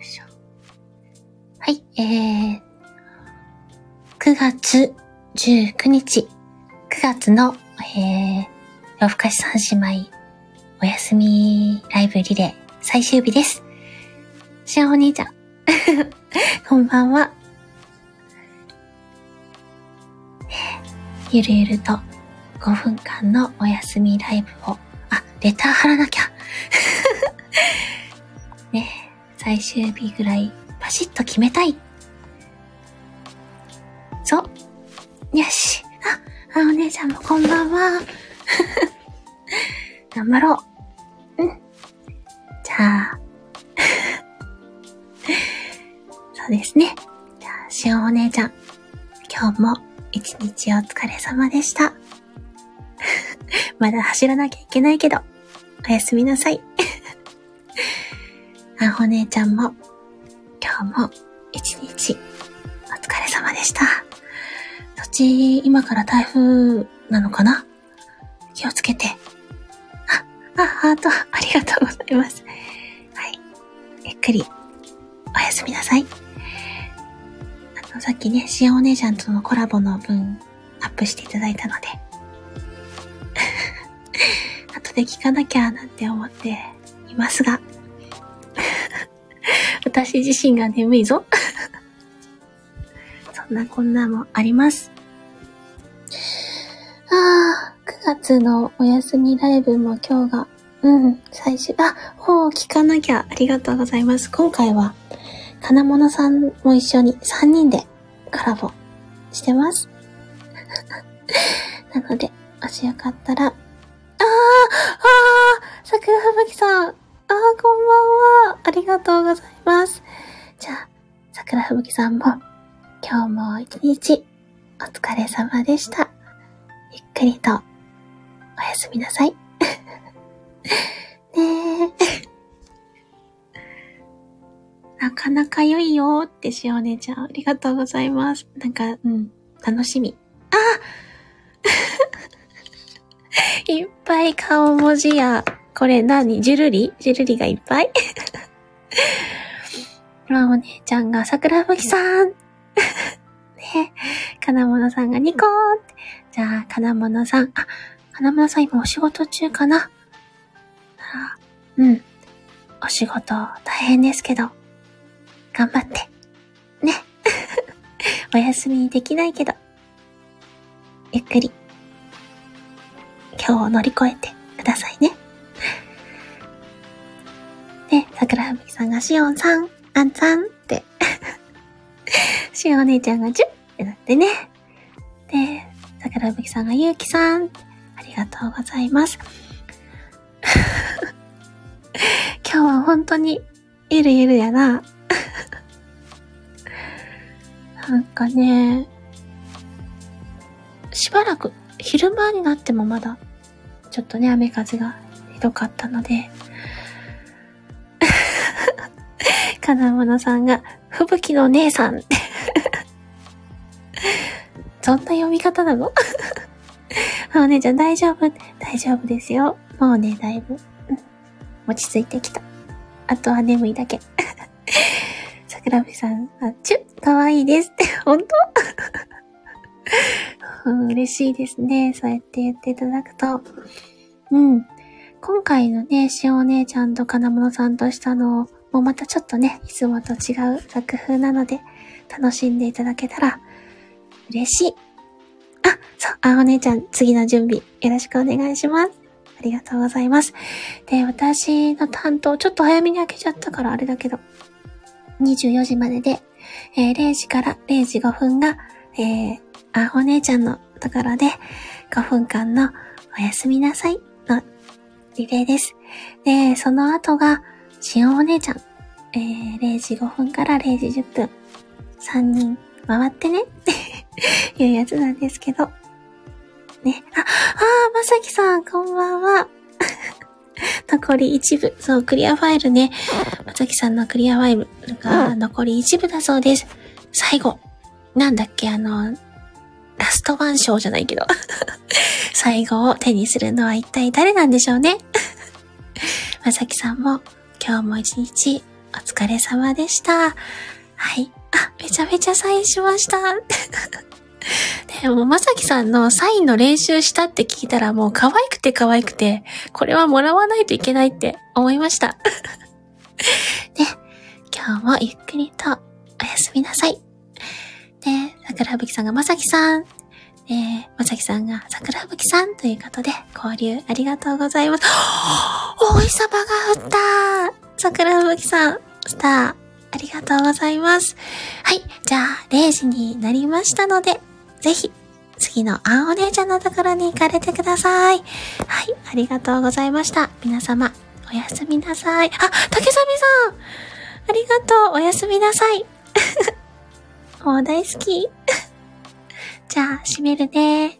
しょはい、えー、9月19日、9月の、えー、夜更かし三姉妹、お休みライブリレー最終日です。しおお兄ちゃん、こんばんは。ゆるゆると5分間のお休みライブを、あ、レター貼らなきゃ。ね最終日ぐらいパシッと決めたい。そう。よし。あ、あお姉ちゃんもこんばんは。頑張ろう。うん。じゃあ。そうですね。じゃあ、しおお姉ちゃん。今日も一日お疲れ様でした。まだ走らなきゃいけないけど、おやすみなさい。あほ姉ちゃんも、今日も一日お疲れ様でした。そっち、今から台風なのかな？気をつけて。あ、あ、ハート、ありがとうございます。はい。ゆっくり、おやすみなさい。あの、さっきね、しおお姉ちゃんとのコラボの分、アップしていただいたので、後で聞かなきゃなんて思っていますが、私自身が眠いぞ。そんなこんなもあります。ああ、9月のお休みライブも今日が、うん、最終、あ、ほう、聞かなきゃ。ありがとうございます。今回は、金物さんも一緒に3人でコラボしてます。なので、もしよかったら、桜吹雪さん、あー、こんばんは。ありがとうございます。じゃあ、桜吹雪さんも、今日も一日、お疲れ様でした。ゆっくりと、おやすみなさい。ねえ。なかなか良いよってしお姉ちゃん、ありがとうございます。なんか、うん、楽しみ。あ いっぱい顔文字や、これ何？ジュルリ？ジュルリがいっぱい？ま あお姉ちゃんが桜吹さん。ね金物さんがニコーンって。じゃあ、金物さん。あ、金物さん今お仕事中かな？うん。お仕事大変ですけど、頑張って。ね。お休みできないけど、ゆっくり、今日を乗り越えてくださいね。桜吹さんがしおんさん、あんさんって。しおお姉ちゃんがジュッってなってね。で、桜吹さんがゆうきさん、ありがとうございます。今日は本当に、ゆるゆるやな。なんかね、しばらく、昼間になってもまだ、ちょっとね、雨風がひどかったので、金物さんが、吹雪の姉さんって。そんな読み方なの？あお姉ちゃん大丈夫？大丈夫ですよ。もうね、だいぶ、落ち着いてきた。あとは眠いだけ。桜吹さん、あ、ちゅ、かわいいですって、本当？うん嬉しいですね。そうやって言っていただくと。うん。今回のね、しお姉ちゃんと金物さんとしたのもうまたちょっとね、いつもと違う作風なので、楽しんでいただけたら嬉しい。あ、そう、あお姉ちゃん、次の準備よろしくお願いします。ありがとうございます。で、私の担当、ちょっと早めに開けちゃったからあれだけど、24時までで、えー0時から0時5分が、えー、あお姉ちゃんのところで、5分間のおやすみなさいのリレーです。で、その後が、しおお姉ちゃん、えー、0時5分から0時10分、3人回ってねって いうやつなんですけど。ね。あ、あー、まさきさん、こんばんは。残り一部。そう、クリアファイルね。まさきさんのクリアファイルが残り一部だそうです。最後。なんだっけ、あの、ラストワン賞じゃないけど。最後を手にするのは一体誰なんでしょうね。まさきさんも今日も一日お疲れ様でした。はい。あ、めちゃめちゃサインしました。でも、まさきさんのサインの練習したって聞いたらもう可愛くて可愛くて、これはもらわないといけないって思いました。ね、今日もゆっくりとおやすみなさい。で、桜吹さんがまさきさん、えー、まさきさんが桜吹さんということで、交流ありがとうございます。お日様が降った桜吹さん、スター、ありがとうございます。はい。じゃあ、0時になりましたので、ぜひ、次のあんお姉ちゃんのところに行かれてください。はい。ありがとうございました。皆様、おやすみなさい。あ、竹サビさんありがとう。おやすみなさい。もう大好き。じゃあ、閉めるね。